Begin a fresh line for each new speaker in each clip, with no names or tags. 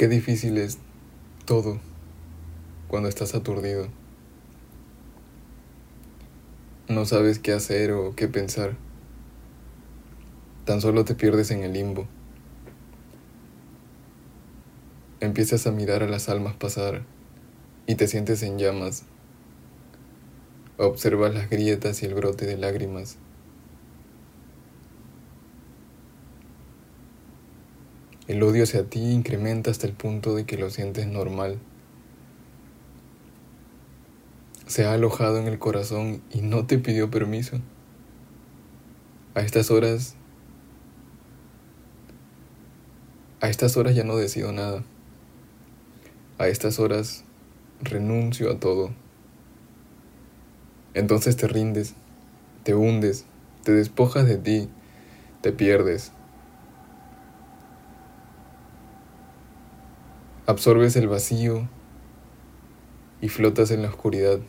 Qué difícil es todo cuando estás aturdido. No sabes qué hacer o qué pensar. Tan solo te pierdes en el limbo. Empiezas a mirar a las almas pasar y te sientes en llamas. Observas las grietas y el brote de lágrimas. El odio hacia ti incrementa hasta el punto de que lo sientes normal. Se ha alojado en el corazón y no te pidió permiso. A estas horas... A estas horas ya no decido nada. A estas horas renuncio a todo. Entonces te rindes, te hundes, te despojas de ti, te pierdes. Absorbes el vacío y flotas en la oscuridad.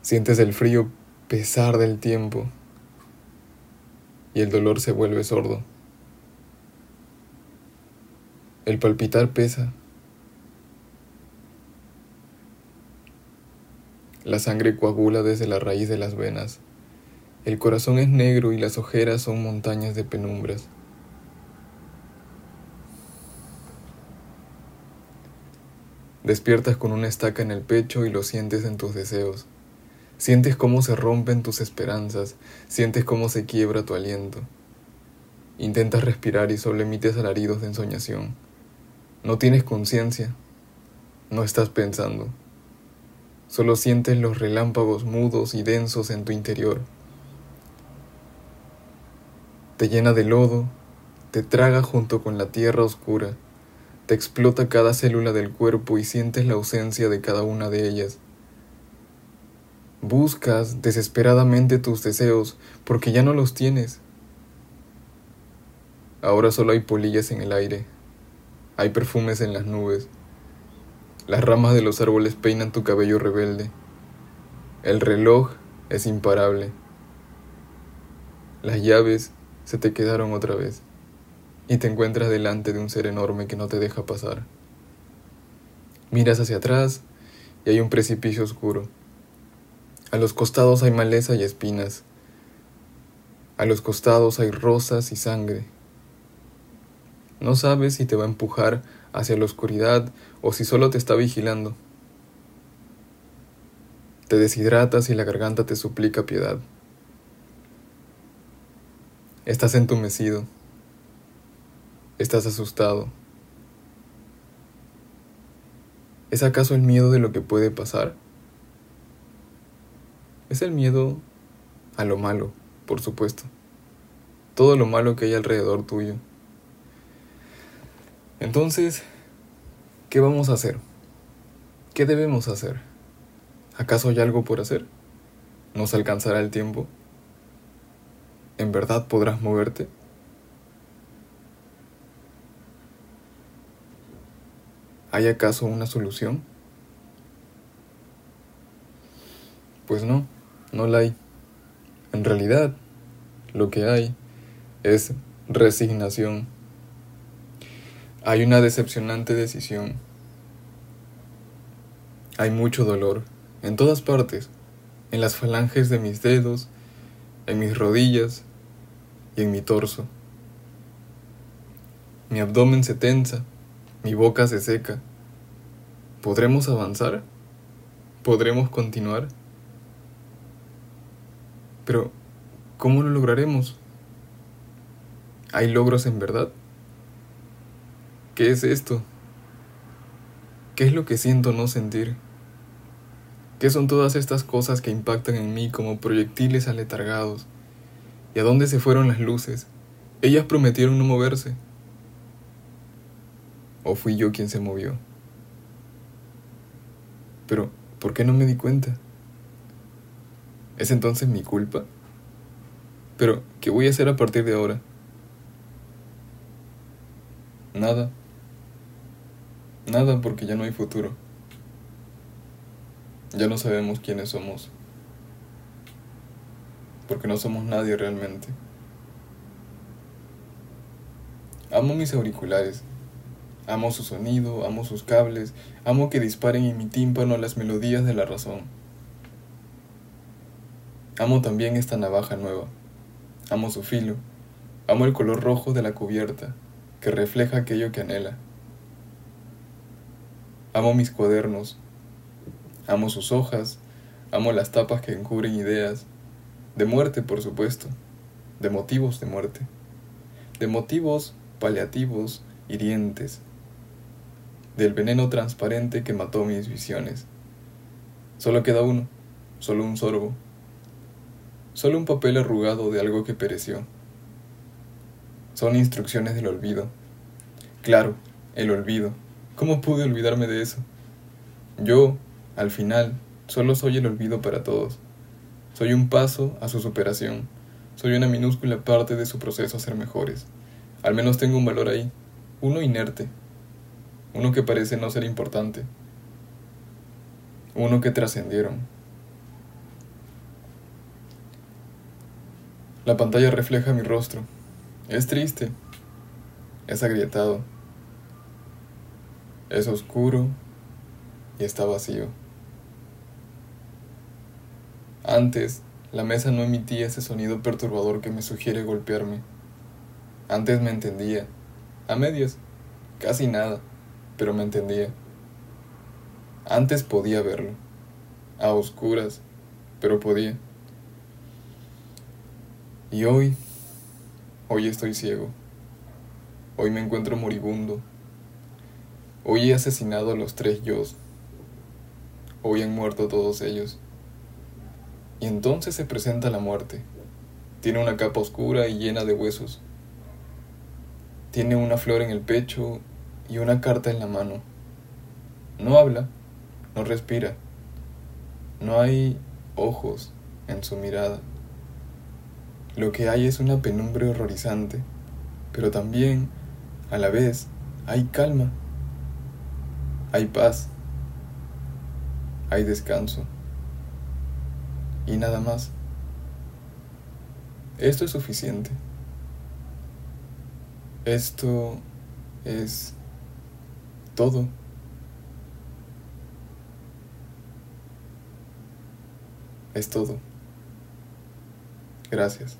Sientes el frío pesar del tiempo y el dolor se vuelve sordo. El palpitar pesa. La sangre coagula desde la raíz de las venas. El corazón es negro y las ojeras son montañas de penumbras. Despiertas con una estaca en el pecho y lo sientes en tus deseos. Sientes cómo se rompen tus esperanzas, sientes cómo se quiebra tu aliento. Intentas respirar y solo emites alaridos de ensoñación. No tienes conciencia, no estás pensando. Solo sientes los relámpagos mudos y densos en tu interior. Te llena de lodo, te traga junto con la tierra oscura te explota cada célula del cuerpo y sientes la ausencia de cada una de ellas. Buscas desesperadamente tus deseos porque ya no los tienes. Ahora solo hay polillas en el aire, hay perfumes en las nubes. Las ramas de los árboles peinan tu cabello rebelde. El reloj es imparable. Las llaves se te quedaron otra vez y te encuentras delante de un ser enorme que no te deja pasar. Miras hacia atrás y hay un precipicio oscuro. A los costados hay maleza y espinas. A los costados hay rosas y sangre. No sabes si te va a empujar hacia la oscuridad o si solo te está vigilando. Te deshidratas y la garganta te suplica piedad. Estás entumecido. Estás asustado. ¿Es acaso el miedo de lo que puede pasar? Es el miedo a lo malo, por supuesto. Todo lo malo que hay alrededor tuyo. Entonces, ¿qué vamos a hacer? ¿Qué debemos hacer? ¿Acaso hay algo por hacer? ¿Nos alcanzará el tiempo? ¿En verdad podrás moverte? ¿Hay acaso una solución? Pues no, no la hay. En realidad, lo que hay es resignación. Hay una decepcionante decisión. Hay mucho dolor, en todas partes, en las falanges de mis dedos, en mis rodillas y en mi torso. Mi abdomen se tensa mi boca se seca. ¿Podremos avanzar? ¿Podremos continuar? Pero, ¿cómo lo lograremos? ¿Hay logros en verdad? ¿Qué es esto? ¿Qué es lo que siento no sentir? ¿Qué son todas estas cosas que impactan en mí como proyectiles aletargados? ¿Y a dónde se fueron las luces? Ellas prometieron no moverse. ¿O fui yo quien se movió? Pero, ¿por qué no me di cuenta? ¿Es entonces mi culpa? Pero, ¿qué voy a hacer a partir de ahora? Nada. Nada porque ya no hay futuro. Ya no sabemos quiénes somos. Porque no somos nadie realmente. Amo mis auriculares. Amo su sonido, amo sus cables, amo que disparen en mi tímpano las melodías de la razón. Amo también esta navaja nueva. Amo su filo. Amo el color rojo de la cubierta, que refleja aquello que anhela. Amo mis cuadernos. Amo sus hojas. Amo las tapas que encubren ideas. De muerte, por supuesto. De motivos de muerte. De motivos paliativos, hirientes. Del veneno transparente que mató mis visiones. Solo queda uno. Solo un sorbo solo un papel arrugado de algo que pereció. Son instrucciones del olvido. Claro, el olvido. ¿Cómo pude olvidarme de eso? Yo, al final, solo soy el olvido para todos. Soy un paso a su superación. Soy una minúscula parte de su proceso a ser mejores. Al menos tengo un valor ahí. Uno inerte. Uno que parece no ser importante. Uno que trascendieron. La pantalla refleja mi rostro. Es triste. Es agrietado. Es oscuro y está vacío. Antes, la mesa no emitía ese sonido perturbador que me sugiere golpearme. Antes me entendía. A medias. Casi nada. Pero me entendía. Antes podía verlo. A oscuras. Pero podía. Y hoy, hoy estoy ciego. Hoy me encuentro moribundo. Hoy he asesinado a los tres yo. Hoy han muerto todos ellos. Y entonces se presenta la muerte. Tiene una capa oscura y llena de huesos. Tiene una flor en el pecho y una carta en la mano. No habla, no respira. No hay ojos en su mirada. Lo que hay es una penumbra horrorizante, pero también, a la vez, hay calma, hay paz, hay descanso y nada más. Esto es suficiente. Esto es todo. Es todo. Gracias.